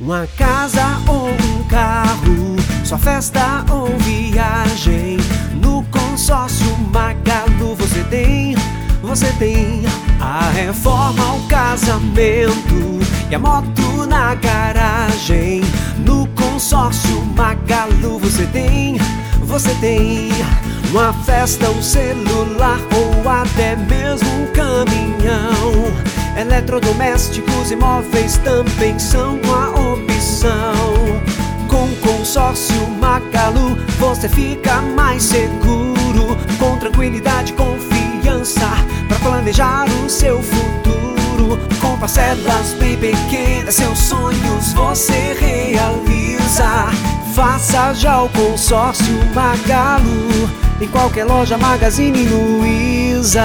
Uma casa ou um carro, sua festa ou viagem. No consórcio Magalu você tem, você tem a reforma, o casamento e a moto na garagem. No consórcio Magalu você tem, você tem uma festa, um celular ou até mesmo um caminhão. Eletrodomésticos e móveis também são uma opção. Com consórcio Magalu você fica mais seguro, com tranquilidade e confiança para planejar o seu futuro. Com parcelas bem pequenas, seus sonhos você realiza. Faça já o consórcio Magalu em qualquer loja Magazine Luiza.